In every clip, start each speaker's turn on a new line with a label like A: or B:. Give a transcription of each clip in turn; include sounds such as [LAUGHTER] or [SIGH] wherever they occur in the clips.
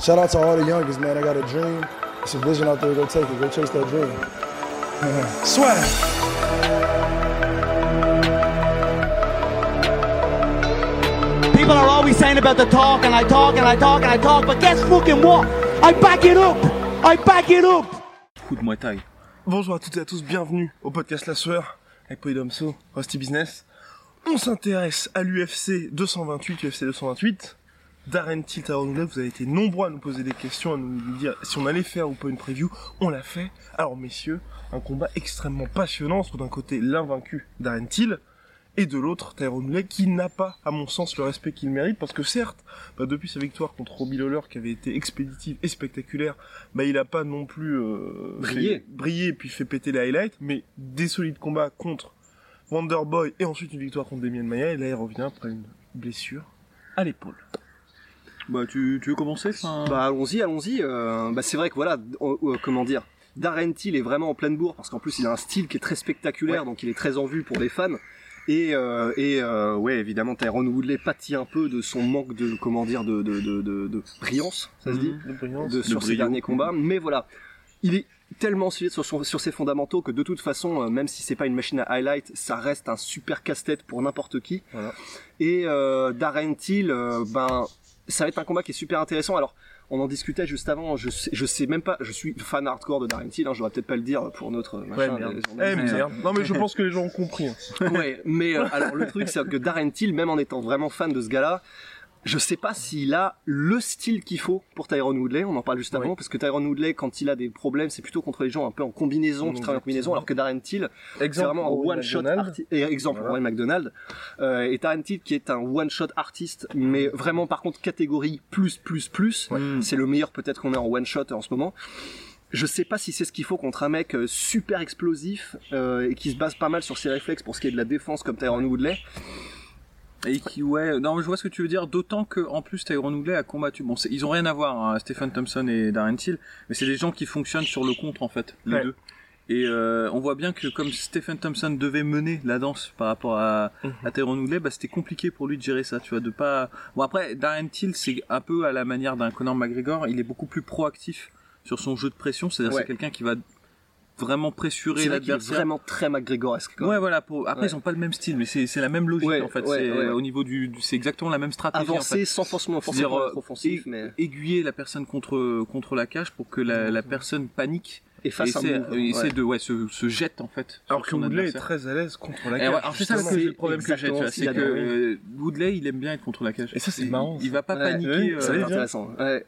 A: Shout out to all the youngest, man. I got a dream. It's a vision out there. Go take it. Go chase that dream. [LAUGHS] Swag.
B: People are always saying about the talk and I talk and I talk and I talk, but guess fucking what? I back it up! I back it up!
C: Coup de Muay Thai.
D: Bonjour à toutes et à tous, bienvenue au podcast La Sueur avec Polydomso, Rusty Business. On s'intéresse à l'UFC 228, UFC 228. Darren Till, Tyrone Woodley, vous avez été nombreux à nous poser des questions, à nous dire si on allait faire ou pas une preview. On l'a fait. Alors messieurs, un combat extrêmement passionnant entre d'un côté l'invaincu Darren Till et de l'autre Tyrone Woodley qui n'a pas, à mon sens, le respect qu'il mérite parce que certes, bah, depuis sa victoire contre Robbie Lawler qui avait été expéditive et spectaculaire, bah, il a pas non plus euh,
C: Brillé.
D: brillé et puis fait péter les highlights, mais des solides combats contre Wonderboy et ensuite une victoire contre Damien Maya et là il revient après une blessure à l'épaule.
C: Bah, tu, tu veux commencer enfin...
E: Bah allons-y, allons-y. euh, bah c'est vrai que voilà, euh, euh, comment dire, Darren Till est vraiment en pleine bourre parce qu'en plus il a un style qui est très spectaculaire, donc il est très en vue pour les fans. Et, euh, et euh, ouais, évidemment, Tyrone Woodley pâtit un peu de son manque de, comment dire, de, de, de, de, de brillance, ça se dit,
D: De brillance.
E: de, sur ses derniers combats. Mais voilà, il est tellement solide sur, son- sur ses fondamentaux que de toute façon, euh, même si c'est pas une machine à highlight, ça reste un super casse-tête pour n'importe qui.
D: Voilà.
E: Et euh, Darren Till, euh, ben, ça va être un combat qui est super intéressant. Alors, on en discutait juste avant. Je sais, je sais même pas. Je suis fan hardcore de Darren Till. Hein, je devrais peut-être pas le dire pour notre
D: Ouais,
E: machin.
D: merde.
E: les
D: Eh, merde. Non mais je pense que les gens ont compris. hein. [LAUGHS]
E: ouais, mais euh, alors le truc c'est que Darren Till, même en étant vraiment fan de ce gars-là, je sais pas s'il a le style qu'il faut pour Tyrone Woodley. On en parle juste avant parce que Tyrone Woodley, quand il a des problèmes, c'est plutôt contre les gens un peu en combinaison, qui travaillent en combinaison, alors que Darren Till, c'est vraiment un one shot artiste. Et exemple
D: Voilà.
E: Rory McDonald euh, et Darren Till qui est un one shot artiste, mais vraiment par contre catégorie plus plus plus. C'est le meilleur peut-être qu'on ait en one shot en ce moment. Je sais pas si c'est ce qu'il faut contre un mec euh, super explosif euh, et qui se base pas mal sur ses réflexes pour ce qui est de la défense comme Tyrone Woodley.
C: Et qui, ouais, non, je vois ce que tu veux dire, d'autant que, en plus, Tyrone Woodley a combattu, bon, ils ont rien à voir, hein, Stephen Thompson et Darren Till, mais c'est des gens qui fonctionnent sur le contre, en fait, les
D: Ouais.
C: deux. Et euh, on voit bien que comme Stephen Thompson devait mener la danse par rapport à,
D: Mhm.
C: à Tyrone Woodley, bah, c'était compliqué pour lui de gérer ça, tu vois, de pas... Bon après, Darren Till, c'est un peu à la manière d'un Conor McGregor, il est beaucoup plus proactif sur son jeu de pression, c'est-à-dire
E: Ouais.
C: c'est quelqu'un qui va vraiment pressurer l'adversaire.
E: vraiment très McGregoresque. quoi.
C: Ouais, voilà. Pour... Après,
E: Ouais.
C: ils ont pas le même style, mais c'est la même logique
E: Ouais,
C: en fait. c'est au niveau du, du- c'est exactement la même stratégie. en
E: Avancer
C: fait.
E: sans forcément, forcément être offensif,
C: euh,
E: mais
C: Aiguiller la personne contre contre la cage pour que la, la personne panique
E: et face à
C: essaie,
E: un
C: et essaie de ouais se, se jette en fait.
D: Alors que Woodley est très à l'aise contre la cage.
C: ouais, alors c'est ça
D: justement.
C: que
E: c'est
C: le problème que j'ai, c'est que euh, Woodley il aime bien être contre la cage.
D: Et ça, c'est
C: Il-
D: marrant,
C: Il va pas paniquer. euh,
D: ça
E: C'est intéressant. Ouais.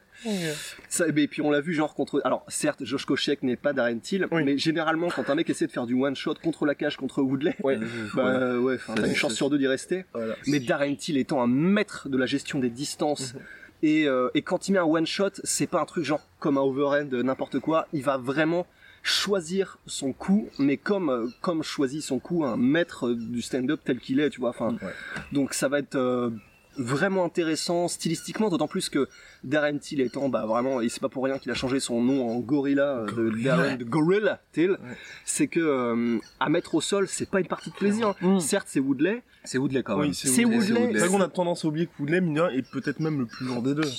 E: Ça, et puis on l'a vu genre contre. Alors certes, Josh Koscheck n'est pas Darren Till,
D: Oui.
E: mais généralement quand un mec essaie de faire du one shot contre la cage contre Woodley,
D: Ouais.
E: bah ouais, t'as une chance sur deux d'y rester.
D: Voilà.
E: Mais Darren Till étant un maître de la gestion des distances.
D: Mhm.
E: Et, euh, et quand il met un one shot, c'est pas un truc genre comme un overhand, n'importe quoi. Il va vraiment choisir son coup, mais comme euh, comme choisit son coup un maître du stand-up tel qu'il est, tu vois. Enfin,
D: Ouais.
E: donc ça va être euh, vraiment intéressant stylistiquement, d'autant plus que Darren Till étant bah vraiment, et c'est pas pour rien qu'il a changé son nom en Gorilla, euh, de
D: Gorilla.
E: Darren de Gorilla Till, c'est que euh, à mettre au sol, c'est pas une partie de plaisir.
C: Mm.
E: Certes, c'est Woodley,
C: C'est Woodley quand même.
D: Oui, c'est
E: C'est
D: Woodley. C'est vrai qu'on a tendance à oublier que Woodley, mine de rien, est peut-être même le plus lourd des deux.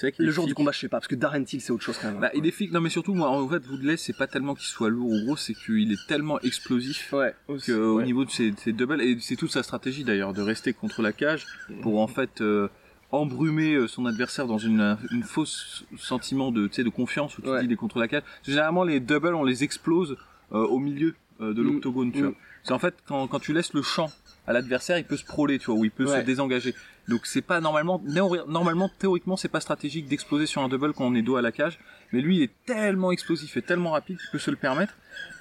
C: Vrai
E: le jour du combat, je sais pas, parce que Darren Till c'est autre chose quand même.
C: Bah, il est physique. Non mais surtout moi en fait Woodley c'est pas tellement qu'il soit lourd ou gros, c'est qu'il est tellement explosif.
E: Ouais.
D: Aussi.
C: que, au
D: Ouais.
C: niveau de ses, ses doubles et c'est toute sa stratégie d'ailleurs de rester contre la cage pour en fait euh, embrumer euh, son adversaire dans une, une fausse sentiment de tu sais de confiance où tu
E: Ouais.
C: dis il est contre la cage généralement les doubles on les explose euh, au milieu de
E: Mm.
C: l'octogone tu
E: Mm.
C: vois c'est en fait quand, quand tu laisses le champ à l'adversaire il peut se proler tu vois ou il peut
E: Ouais.
C: se désengager donc c'est pas normalement normalement théoriquement c'est pas stratégique d'exploser sur un double quand on est dos à la cage mais lui il est tellement explosif et tellement rapide qu'il peut se le permettre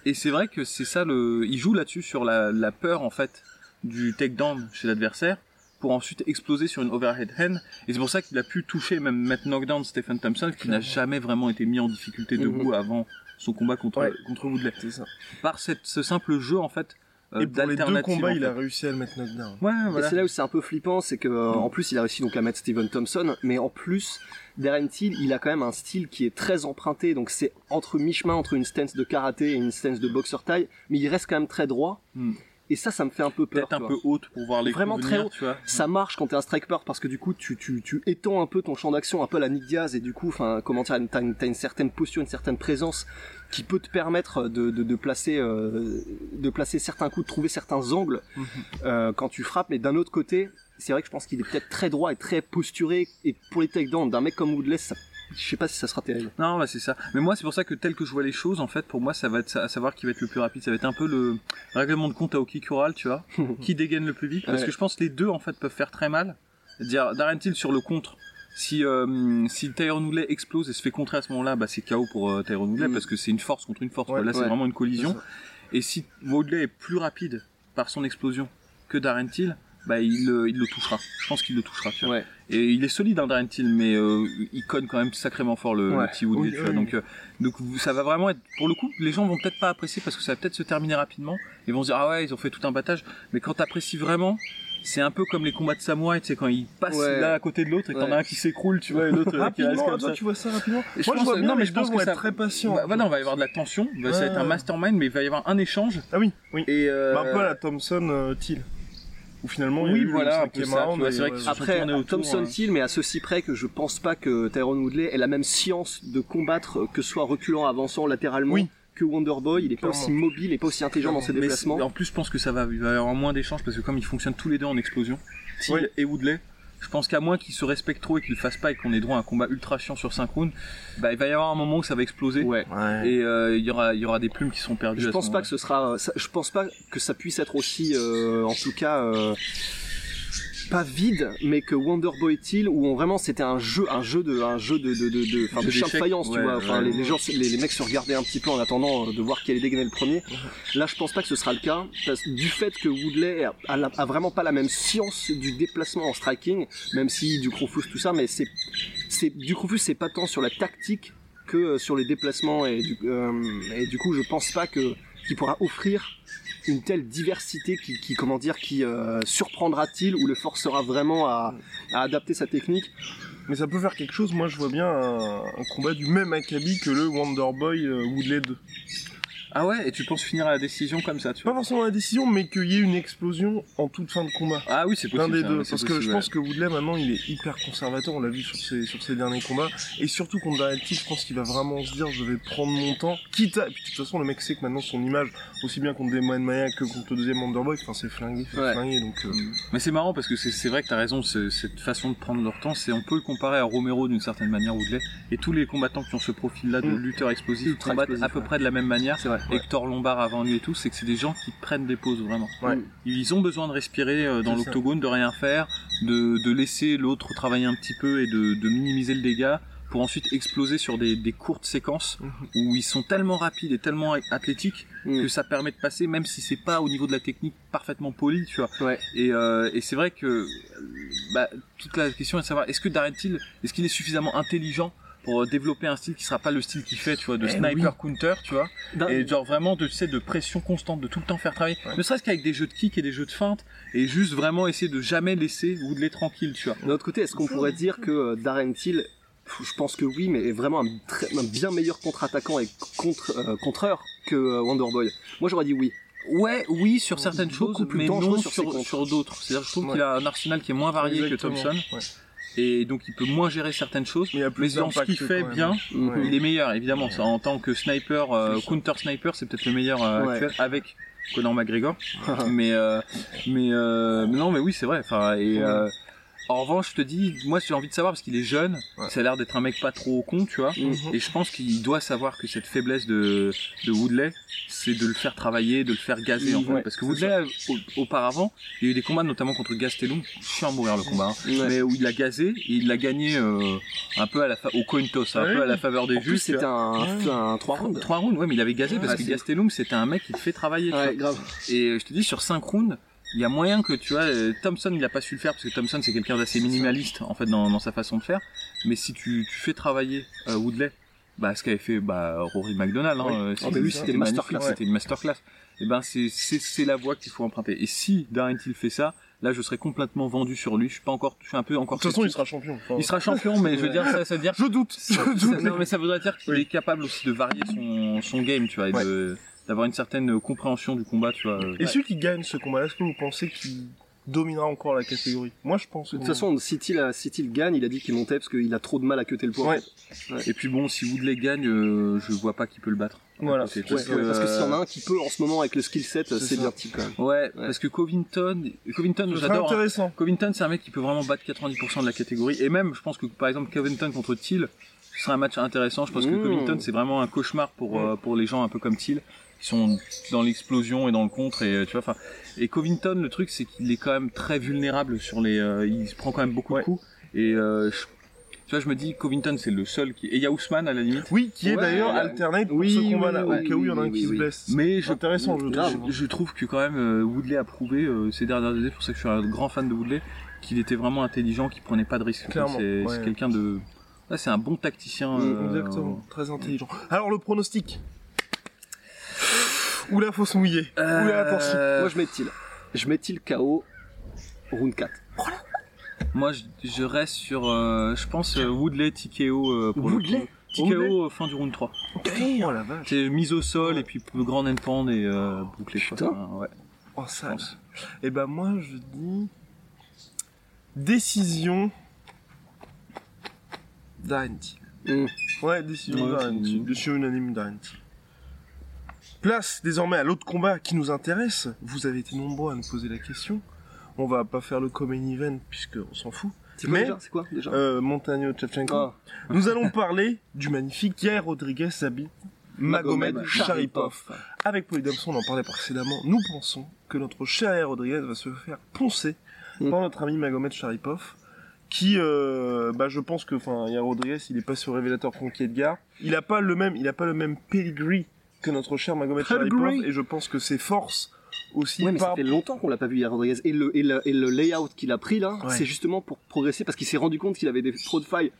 C: et c'est vrai que c'est ça le il joue là-dessus sur la, la peur en fait du takedown chez l'adversaire pour ensuite exploser sur une overhead hand. Et c'est pour ça qu'il a pu toucher, même mettre knockdown Stephen Thompson, qui n'a jamais vraiment été mis en difficulté debout avant son combat contre,
D: Ouais.
C: contre Woodley.
D: C'est ça.
C: Par cette, ce simple jeu, en fait, euh,
D: Et pour les deux combats,
C: en
D: il a réussi à le mettre knockdown.
C: Ouais,
E: Et c'est là où c'est un peu flippant, c'est que euh, en plus il a réussi donc à mettre Steven Thompson, mais en plus Darren Till, il a quand même un style qui est très emprunté, donc c'est entre mi-chemin entre une stance de karaté et une stance de boxer taille, mais il reste quand même très droit.
C: Hmm.
E: Et ça, ça me fait un peu peur.
C: Peut-être un peu haute pour voir les
E: Vraiment
C: coups
E: très haut.
C: tu vois.
E: Ça marche quand t'es un striker parce que du coup tu, tu, tu étends un peu ton champ d'action, un peu à la Nick Diaz et du coup, enfin comment dire, t'as une, t'as une certaine posture, une certaine présence qui peut te permettre de, de, de placer euh, de placer certains coups, de trouver certains angles
C: Mhm.
E: euh, quand tu frappes. Mais d'un autre côté, c'est vrai que je pense qu'il est peut-être très droit et très posturé et pour les takedowns d'un mec comme Woodley, ça, je sais pas si ça sera terrible.
C: Non, bah c'est ça. Mais moi, c'est pour ça que tel que je vois les choses, en fait, pour moi, ça va être à savoir qui va être le plus rapide. Ça va être un peu le règlement de compte à Okikural, tu vois, [LAUGHS] qui dégaine le plus vite. Parce
E: Ouais.
C: que je pense que les deux, en fait, peuvent faire très mal. C'est-à-dire, Darren Till sur le contre. Si euh, si Tyrone Woodley explose et se fait contrer à ce moment-là, bah c'est KO pour euh, Tyrone Woodley
E: Mm.
C: parce que c'est une force contre une force.
D: Ouais.
C: Là, c'est vraiment une collision. Et si Woodley est plus rapide par son explosion que Darren Till, bah il, le- il le touchera. Je pense qu'il le touchera. Tu vois.
E: Ouais.
C: Et il est solide, hein, Darren Till, mais euh, il conne quand même sacrément fort le,
E: Ouais.
C: le petit Woodley.
D: Oui,
C: tu vois.
D: oui.
C: Donc, euh, donc ça va vraiment être, pour le coup, les gens vont peut-être pas apprécier parce que ça va peut-être se terminer rapidement. Ils vont se dire ah ouais, ils ont fait tout un battage. Mais quand t'apprécies vraiment, c'est un peu comme les combats de samouraï, tu sais, quand ils passent
E: Ouais.
C: l'un à côté de l'autre et que t'en
E: Ouais.
C: as un qui s'écroule, tu vois, et l'autre euh, qui reste
D: Rapidement,
C: comme
D: toi
C: ça.
D: tu vois ça rapidement
C: Et je
D: Moi je
C: pense-
D: vois bien,
C: non, mais
D: les
C: je pense
D: vont
C: que
D: être
C: ça-
D: très patients.
C: Bah, voilà, on va y avoir de la tension, bah, ça va être un mastermind, mais il va y avoir un échange.
D: Ah oui, oui.
C: Et euh,
D: Bah, un peu à la Thompson euh, Till. Où finalement, il y a
C: oui,
D: eu le
C: voilà, un peu
D: cinquième
C: ça.
D: round et,
C: vrai
D: ouais,
C: sont
E: Après,
C: autour,
E: Thompson
C: hein.
E: Till, mais à ceci près que je pense pas que Tyrone Woodley ait la même science de combattre, euh, que ce soit reculant, avançant, latéralement,
D: Oui.
E: que Wonderboy. Il est pas aussi mobile, il est pas aussi intelligent dans ses
C: Mais
E: déplacements.
C: c'est- en plus, je pense que ça va, il va y avoir moins d'échanges parce que comme ils fonctionnent tous les deux en explosion,
D: Ouais.
C: et Woodley, je pense qu'à moins qu'ils se respectent trop et qu'ils le fassent pas et qu'on ait droit à un combat ultra chiant sur 5 rounds, bah, il va y avoir un moment où ça va exploser.
E: Ouais.
D: Ouais.
C: Et euh, il y aura, il y aura des plumes qui sont perdues.
E: Je pense pas que ce sera, ça- je pense pas que ça puisse être aussi, euh, en tout cas, euh, pas vide, mais que Wonderboy Till, où on, vraiment c'était un jeu, un jeu de, un jeu de, de, de, de, de chien de faïence, tu
C: ouais,
E: vois. Enfin,
C: ouais.
E: les, les gens, les, les mecs se regardaient un petit peu en attendant euh, de voir qui allait dégainer le premier. Là, je pense pas que ce sera le cas, parce, du fait que Woodley a, a a vraiment pas la même science du déplacement en striking, même si du Crofus tout ça, mais c'est, c'est, du Crofus c'est pas tant sur la tactique que euh, sur les déplacements et du, euh, et du coup, je pense pas que, qu'il pourra offrir une telle diversité qui, qui euh, surprendra-t-il ou le forcera vraiment à, adapter sa technique?
D: Mais ça peut faire quelque chose, moi je vois bien un, combat du même acabit que le Wonderboy euh, Woodley 2.
C: Ah ouais, et tu penses finir à la décision comme ça, tu
D: Pas
C: vois
D: forcément la décision, mais qu'il y ait une explosion en toute fin de combat.
C: Ah oui, c'est
D: L'un
C: possible.
D: des
C: ça,
D: deux, parce que je
C: ouais.
D: pense que Woodley maintenant il est hyper conservateur, on l'a vu sur ses, sur ses derniers combats, et surtout contre Darren Till, je pense qu'il va vraiment se dire je vais prendre mon temps, quitte à, et puis de toute façon le mec sait que maintenant son image, aussi bien contre Demon Maya que contre le deuxième Wonderboy, enfin c'est flingué, c'est
E: Ouais.
D: flingué, donc euh,
C: Mais c'est marrant parce que c'est c'est vrai que t'as raison, ce- cette façon de prendre leur temps, c'est on peut le comparer à Romero d'une certaine manière, Woodley, et tous les combattants qui ont ce profil-là de
D: Mm.
C: lutteur explosif combattent à peu
E: ouais.
C: près de la même manière.
E: C'est vrai.
C: Hector Lombard avant lui et tout, c'est que c'est des gens qui prennent des pauses vraiment.
D: Ouais.
C: Ils ont besoin de respirer euh, dans l'octogone, de rien faire, de, de laisser l'autre travailler un petit peu et de, de minimiser le dégât pour ensuite exploser sur des, des courtes séquences
D: Mhm.
C: où ils sont tellement rapides et tellement athlétiques
E: Mm.
C: que ça permet de passer même si c'est pas au niveau de la technique parfaitement poli, tu vois.
E: Ouais.
C: Et, euh, et c'est vrai que bah, toute la question est de savoir est-ce que Darren Till, est-ce qu'il est suffisamment intelligent pour développer un style qui sera pas le style qu'il fait, tu vois, de
D: Eh
C: sniper counter, tu vois, et genre vraiment de, tu sais, de pression constante, de tout le temps faire travailler,
D: Ouais.
C: ne serait-ce qu'avec des jeux de kick et des jeux de feinte, et juste vraiment essayer de jamais laisser Woodley tranquille, tu vois.
E: D'un autre côté, est-ce qu'on pourrait dire que euh, Darren Till, je pense que oui, mais est vraiment un, très- un bien meilleur contre-attaquant et contre, euh, contreur que euh, Wonderboy Moi, j'aurais dit oui.
C: Ouais, oui, sur certaines choses,
E: plus
C: mais
E: dangereux
C: non
E: sur
C: d'autres. C'est-à-dire, je trouve
D: Ouais.
C: qu'il a un arsenal qui est moins varié
D: exactement.
C: que Thompson,
D: Ouais.
C: Et donc il peut moins gérer certaines choses.
D: Mais il y a
C: Mais dans ce qu'il fait bien, il est meilleur, évidemment. Ça, en tant que sniper, euh, counter sniper, c'est peut-être le meilleur euh,
E: Ouais.
C: actuel avec Conor McGregor. [LAUGHS] mais, euh, mais, euh, non, mais oui, c'est vrai. Enfin, et, euh, en revanche, je te dis, moi, j'ai envie de savoir parce qu'il est jeune.
D: Ouais.
C: Ça a l'air d'être un mec pas trop con, tu vois.
D: Mhm.
C: Et je pense qu'il doit savoir que cette faiblesse de, de Woodley, c'est de le faire travailler, de le faire gazer, en
E: Mhm,
C: fait. Parce que Woodley, au- auparavant, il y a eu des combats, notamment contre Gastelum, chiant à mourir le combat, hein.
E: Ouais.
C: mais où il l'a gazé, et il l'a gagné euh, un peu à la fa- au coin toss, un
D: Ah
C: peu
D: oui.
C: à la faveur des tu
E: c'était un, un 3 rounds.
C: Trois rounds, ouais, mais il avait gazé parce
E: Ouais,
C: que
E: c'est-
C: Gastelum, c'était un mec qui te fait travailler. tu
E: Ouais,
C: vois.
E: grave.
C: Et euh, je te dis, sur 5 rounds, il y a moyen que tu vois, euh, Thompson il a pas su le faire parce que Thompson c'est quelqu'un d'assez minimaliste en fait dans, dans sa façon de faire. Mais si tu, tu fais travailler euh, Woodley, bah ce qu'avait fait bah Rory McDonald, hein,
E: Oui. Ah, bah lui, c'était une masterclass.
C: c'était une masterclass. Et ben c'est c'est c'est la voie qu'il faut emprunter. Et si Darren Till fait ça, là je serais complètement vendu sur lui. Je suis pas encore, je suis un peu encore.
D: De toute façon, il sera champion. Enfin,
C: Il sera champion, mais je veux dire ça, ça veut dire [LAUGHS]
D: Je doute. Je
C: ça,
D: doute.
C: non, mais ça voudrait dire qu'il
D: Oui.
C: est capable aussi de varier son, son game, tu vois, et
D: Ouais.
C: de d'avoir une certaine compréhension du combat, tu vois.
D: Et celui qui gagne ce combat, est-ce que vous pensez qu'il dominera encore la catégorie? Moi, je pense.
E: De toute façon, si Till, a- si Till gagne, il a dit qu'il montait parce qu'il a trop de mal à cuter le poids.
D: Ouais.
C: Et puis bon, si Woodley gagne, euh, je vois pas qui peut le battre.
D: Voilà.
E: Ouais,
C: parce
E: ouais,
C: que,
E: parce que s'il y en a
C: euh,
E: un qui peut en ce moment avec le skill set,
D: C'est
E: bien Till quand même.
C: Ouais, parce que Covington, Covington, j'adore. hein. Covington, c'est un mec qui peut vraiment battre 90% de la catégorie. Et même, je pense que par exemple, Covington contre Thiel, ce serait un match intéressant. Je pense que
E: Mmh.
C: Covington, c'est vraiment un cauchemar pour,
D: Mmh.
C: euh, pour les gens un peu comme Thiel, qui sont dans l'explosion et dans le contre. Et, euh, tu vois, enfin, et Covington, le truc, c'est qu'il est quand même très vulnérable sur les. euh, il se prend quand même beaucoup
D: Ouais.
C: de coups. Et euh, je- tu vois, je me dis, Covington, c'est le seul qui. Et il y a Ousmane à la limite.
D: Oui, qui est
E: Ouais,
D: d'ailleurs
E: ouais.
D: alternate pour
E: Oui,
D: ce
E: oui,
D: au cas où il y en a un
E: oui,
D: qui se
E: oui.
D: blesse.
C: Mais je,
D: Intéressant, je
E: Grave.
D: trouve.
C: je, je trouve que quand même Woodley a prouvé euh, ces dernières années, c'est pour ça que je suis un grand fan de Woodley, qu'il était vraiment intelligent, qu'il prenait pas de risques. C'est quelqu'un de. C'est un bon tacticien. euh,
D: Exactement, très intelligent. Alors le pronostic Oula, faut se mouiller.
C: Euh,
D: Oula, attention.
E: Moi, je mets Till. Je mets Till KO, round 4.
C: Moi, je, je reste sur, euh, je pense, euh, Woodley, TKO euh, pour le
E: Woodley.
C: TKO fin du round 3.
D: Oh la vache.
C: C'est mise au sol et puis le grand end pound et euh, bouclé.
E: Putain.
C: Ouais,
D: Oh ça. Et ben moi je dis décision d'Arenti.
E: Mm.
D: Ouais, décision
C: Ouais.
D: Décision unanime d'Arenti. Place désormais à l'autre combat qui nous intéresse. Vous avez été nombreux à nous poser la question. On va pas faire le common event puisque on s'en fout.
E: C'est quoi
D: Mais-
E: déjà? Quoi déjà?
D: Euh, Montagno Tchavchenko.
E: Ah,
D: Nous allons parler du magnifique Yair Rodriguez Zabi Magomed Sharipov. Avec Polydamson, on en parlait précédemment. Nous pensons que notre cher Yair Rodriguez va se faire poncer
E: Mm.
D: par notre ami Magomed Sharipov. Qui, euh, bah, je pense que, enfin, Yair Rodriguez, il est pas sur révélateur contre Edgar. Il a pas le même, il a pas le même pedigree que notre cher Magomed. Sharipov. Et je pense que ses forces aussi
E: Ouais, mais ça fait longtemps qu'on l'a pas vu, Yair Rodriguez. Et le, et le, et le layout qu'il a pris là,
D: Ouais.
E: c'est justement pour progresser parce qu'il s'est rendu compte qu'il avait des, trop de failles.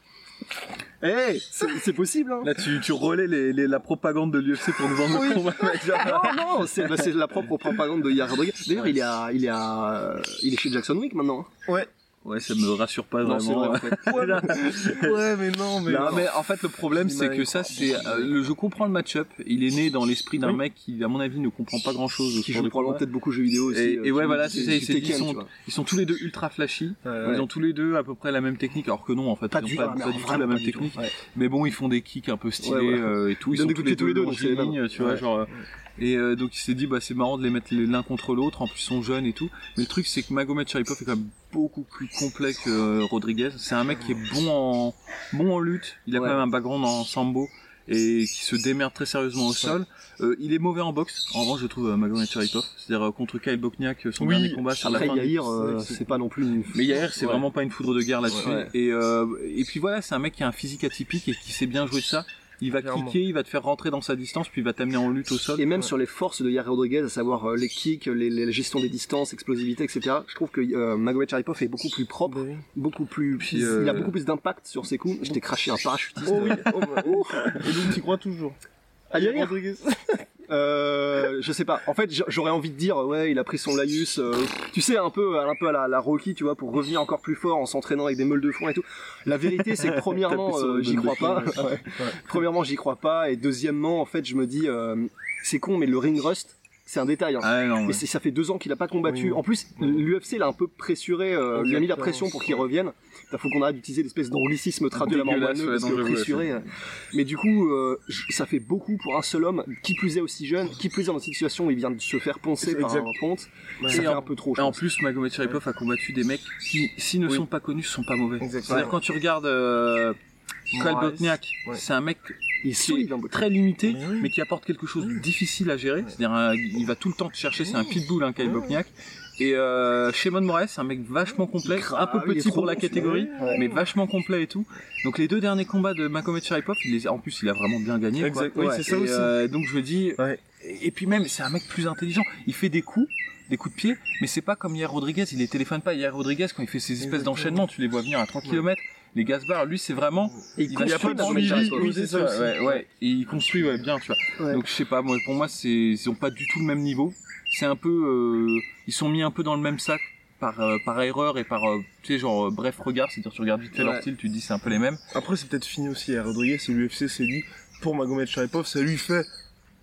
E: Eh, c'est possible, hein
C: Là, tu, tu relais les, les- la propagande de l'UFC pour nous vendre
E: Oui.
C: le.
E: Non, non, c'est bah, c'est la propre propagande de Yair Rodriguez. D'ailleurs, il est à, il est à, il est chez Jackson Wick maintenant. hein.
D: Ouais.
C: Ouais, ça me rassure pas
E: Non,
C: vraiment.
E: vrai.
D: Ouais, [LAUGHS] mais... ouais, mais non, mais.
C: Non, mais en fait, le problème, c'est que ça, c'est, euh, le, je comprends le match-up. Il est né dans l'esprit d'un
D: Oui.
C: mec qui, à mon avis, ne comprend pas grand-chose.
E: Qui joue probablement peut-être beaucoup jeux vidéo aussi.
C: Et,
E: euh,
C: et ouais, voilà, c'est ça. ils, sont, ils sont tous les deux ultra flashy. Ils ont tous les deux à peu près la même technique, alors que non, en fait,
E: Pas
C: ils
E: du,
C: ont pas, pas du tout la même technique. Mais bon, ils font des kicks un peu stylés euh, et tout.
E: Ils donnent
C: sont
E: des
C: tous les
E: deux,
C: tu vois, genre. Euh, Et euh, donc il s'est dit, bah c'est marrant de les mettre l'un contre l'autre. En plus, ils sont jeunes et tout. Mais le truc, c'est que Magomed Sharipov est quand même beaucoup plus complet que euh, Rodriguez. C'est un mec qui est bon en bon en lutte. Il a
E: Ouais.
C: quand même un background en sambo et qui se démerde très sérieusement au sol. Euh, il est mauvais en boxe. En revanche, je trouve euh, Magomed Sharipov. C'est-à-dire euh, contre Kyle Bokniak, son
D: Oui,
C: dernier combat sur la fin.
E: Yair,
D: c'est
E: euh, pas non plus une...
C: Mais Yair, c'est
E: Ouais.
C: vraiment pas une foudre de guerre là-dessus.
E: Ouais.
C: Et, euh, et puis voilà, c'est un mec qui a un physique atypique et qui sait bien jouer de ça. Il va
D: Clairement.
C: kicker, il va te faire rentrer dans sa distance, puis il va t'amener en lutte au sol.
E: Et même
D: Ouais.
E: sur les forces de Yair Rodriguez, à savoir euh, les kicks, les, les- la gestion des distances, explosivité, etc. Je trouve que euh, Magomed Sharipov est beaucoup plus propre,
D: Bah oui.
E: beaucoup plus,
C: Puis,
E: il
C: euh,
E: a beaucoup plus d'impact sur ses coups. Je t'ai craché un parachutiste.
D: Oh oui, oh, bah, oh. Et donc, tu crois toujours
E: Ah, Yair
D: Rodriguez
E: Euh, je sais pas. En fait, j'a- j'aurais envie de dire, ouais, il a pris son laïus, euh, tu sais, un peu, un peu à la, la Rocky, tu vois, pour revenir encore plus fort en s'entraînant avec des meules de foin et tout. La vérité, c'est que [LAUGHS] premièrement, euh, j'y crois pas. Ouais. [LAUGHS] Premièrement, j'y crois pas, et deuxièmement, en fait, je me dis, euh, c'est con, mais le ring rust, c'est un détail. Hein.
C: Ah non,
E: Et
C: ouais.
E: c'est- ça fait deux ans qu'il a pas combattu.
D: Oui.
E: En plus, l'UFC l'a un peu pressuré, euh, lui a mis la pression pour qu'il revienne. Il faut qu'on arrête d'utiliser l'espèce d'anglicisme traduit à la moineux, parce que pressuré. euh, Mais du coup, euh, ça fait beaucoup pour un seul homme, qui plus est aussi jeune, qui plus est dans une situation où il vient de se faire poncer par
D: Exact.
E: un ponte.
D: Ouais.
E: Ça
C: Et
E: fait
C: en-
E: un peu trop,
C: Et en plus, Magomed Sharipov a combattu des mecs qui, s'ils ne
D: Oui.
C: sont pas connus, sont pas mauvais.
D: Exactement.
C: C'est-à-dire quand tu regardes Kyle
D: Moraes.
C: Botniak,
D: Ouais.
C: c'est un mec
E: Il est
C: qui
E: solide, hein,
C: très limité,
D: Mais oui.
C: mais qui apporte quelque chose de difficile à gérer. C'est-à-dire, un- il va tout le temps te chercher. C'est un pitbull, hein, Kyle Botniak. Et euh, Shimon Moraes, c'est un mec vachement complet, un peu petit pour la catégorie, mais vachement complet et tout. Donc les deux derniers combats de Magomed Sharipov, il les, en plus il a vraiment bien gagné. quoi.
D: Exact, oui,
E: Ouais.
D: c'est ça
C: Et,
D: aussi.
C: euh, donc je me dis,
D: Ouais.
C: et, et puis même c'est un mec plus intelligent. Il fait des coups, des coups de pied, mais c'est pas comme hier Rodriguez. Il les téléphone pas. Hier Rodriguez quand il fait ses espèces d'enchaînements, tu les vois venir à 3 km. Les Gasbar, lui c'est vraiment.
E: Et
C: Il
E: il
C: va- il y a
E: construit
C: pas de
E: Magomed
D: suivi, oui,
C: c'est
D: c'est ça aussi.
C: Ouais, ouais. Et il construit ouais, bien, tu vois.
E: Ouais.
C: Donc je sais pas, moi pour moi c'est ils ont pas du tout le même niveau. C'est un peu euh, ils sont mis un peu dans le même sac par euh, par erreur et par euh, tu sais genre euh, bref regard, c'est-à-dire tu regardes vite fait leur style, tu te dis c'est un peu les mêmes.
D: Après, c'est peut-être fini aussi. à Rodriguez et l'UFC s'est dit, pour Magomed Sharipov, ça lui fait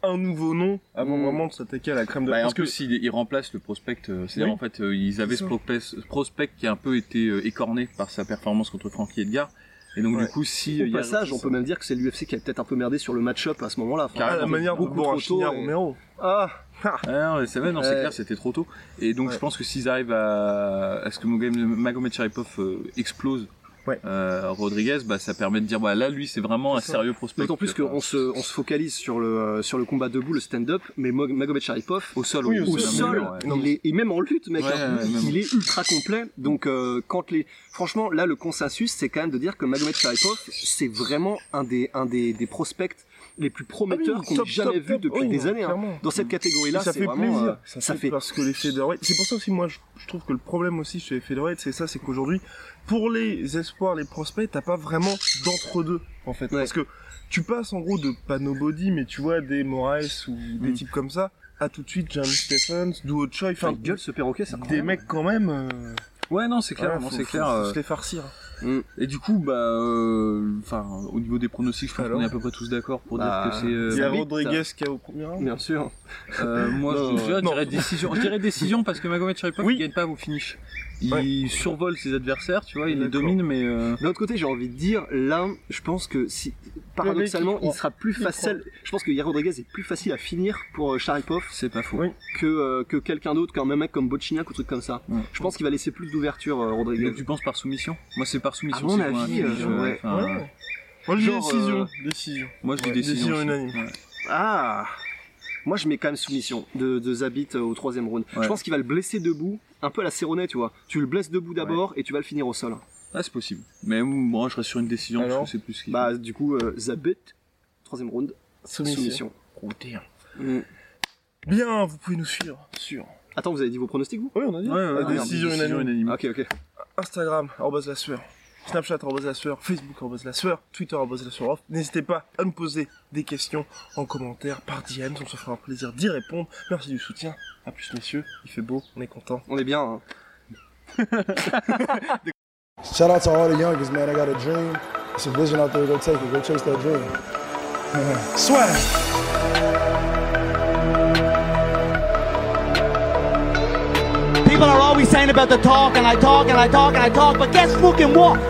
D: un nouveau nom avant
E: Mm.
D: vraiment de s'attaquer à la crème de
C: Bah, et en
D: Parce que
C: plus, il, il remplace le prospect. euh, C'est-à-dire,
D: Oui.
C: en fait, euh, ils avaient ce prospect, ce prospect qui a un peu été euh, écorné par sa performance contre Frankie Edgar. Et donc,
D: Ouais.
C: du coup, si.
E: Au
C: il y a-
E: passage, on peut même dire que c'est l'UFC qui a peut-être un peu merdé sur le match-up à ce moment-là. Enfin,
D: à la
C: carrément,
D: manière de
E: beaucoup trop
D: Borrachina
E: tôt et-
D: Romero.
E: Ah,
C: Ah, non, c'est vrai, non, c'est
E: Ouais.
C: clair, c'était trop tôt. Et donc,
D: Ouais.
C: je pense que s'ils arrivent à, à ce que Magomed Sharipov explose
D: Ouais.
C: euh, Rodriguez, bah, ça permet de dire, bah, là, lui, c'est vraiment un sérieux prospect.
E: D'autant plus qu'on se, on se focalise sur le, euh, sur le combat debout, le stand-up, mais Magomed Sharipov,
C: Au sol,
D: Oui, au
E: au
D: sol,
C: ouais.
E: Il est, et même en lutte, mec,
C: Ouais,
E: hein,
C: ouais, même.
E: il est ultra complet. Donc, euh, quand les, franchement, là, le consensus, c'est quand même de dire que Magomed Sharipov, c'est vraiment un des, un des, des prospects les plus prometteurs
D: Ah oui,
E: qu'on ait jamais
D: top,
E: vu
D: top.
E: depuis
D: Oui,
E: des années. hein. Dans cette catégorie-là,
D: ça fait
E: vraiment,
D: plaisir.
E: euh,
D: ça,
E: ça
D: fait,
E: fait-
D: parce que les featherweight. C'est pour ça aussi, moi, je, je trouve que le problème aussi chez les featherweight, c'est ça, c'est qu'aujourd'hui, pour les espoirs, les prospects, t'as pas vraiment d'entre-deux, en fait.
E: Ouais.
D: Parce que tu passes, en gros, de pas nobody, mais tu vois, des Moraes ou des
C: Mm.
D: types comme ça, à tout de suite, Jamie Stephens, Duo Choi,
E: Enfin, gueule ce perroquet, c'est
D: des mecs quand même, euh,
C: Ouais, non, c'est clair,
D: faut-
C: c'est
D: faut-
C: clair.
D: faut
C: euh,
D: se les farcir.
C: Et du coup, bah, euh, enfin, au niveau des pronostics, je pense qu'on est à peu près tous d'accord pour
E: Bah,
C: dire que c'est. euh,
D: Il y a. Rodriguez qui a au premier round.
E: Bien sûr.
C: Euh, moi,
E: Non,
C: je, je dirais décision. Je dirais décision parce que Magomed Sharipov
D: Oui.
C: il gagne pas au finish. Il
D: Ouais.
C: survole ses adversaires, tu vois, il les domine, mais euh,
E: D'un autre côté, j'ai envie de dire, là, je pense que si, paradoxalement,
D: il
E: il sera plus
D: Il
E: facile. Je pense que Yair Rodriguez est plus facile à finir pour euh, Sharipov
C: c'est pas faux.
D: Oui.
E: que, euh, que quelqu'un d'autre, qu'un même mec comme Bochiniak ou truc comme ça.
C: Ouais.
E: Je pense qu'il va laisser plus d'ouverture, euh, Rodriguez.
C: Donc tu penses par soumission? Moi, c'est par soumission.
E: À mon avis, euh,
C: ouais.
D: Moi, je dis décision. Décision.
C: Moi, je dis décision.
D: décision unanime.
E: Ah Moi, je mets quand même soumission de, de Zabit euh, au troisième round.
C: Ouais.
E: Je pense qu'il va le blesser debout, un peu à la Cerrone, tu vois. Tu le blesses debout d'abord et tu vas le finir au sol.
C: Ah, c'est possible. Mais moi, je reste sur une décision
D: Alors
C: parce que c'est plus. ce qu'il
E: Bah, du coup, euh, Zabit, troisième round,
D: Soumission.
E: soumission.
C: Oh.
E: Mm.
D: Bien, vous pouvez nous suivre sur.
E: Attends, vous avez dit vos pronostics, vous?
D: Oui, on a dit.
C: Ouais, ouais,
D: décision
C: décision
D: unanime.
E: Ok, ok.
D: Instagram, arrobase la sueur. Snapchat, la sueur. Facebook, la sueur. Twitter, la sueur off. N'hésitez pas à nous poser des questions en commentaire par DM. On se fera un plaisir d'y répondre. Merci du soutien. À plus, messieurs. Il fait beau. On est content.
E: On est bien, hein. [LAUGHS]
A: Shout out to all the youngest, man. I got a dream. It's a vision out there. Go take it. Go chase that dream. [LAUGHS] Swag.
B: People are always saying about the talk, and I talk, and I talk, and I talk, but guess fucking what?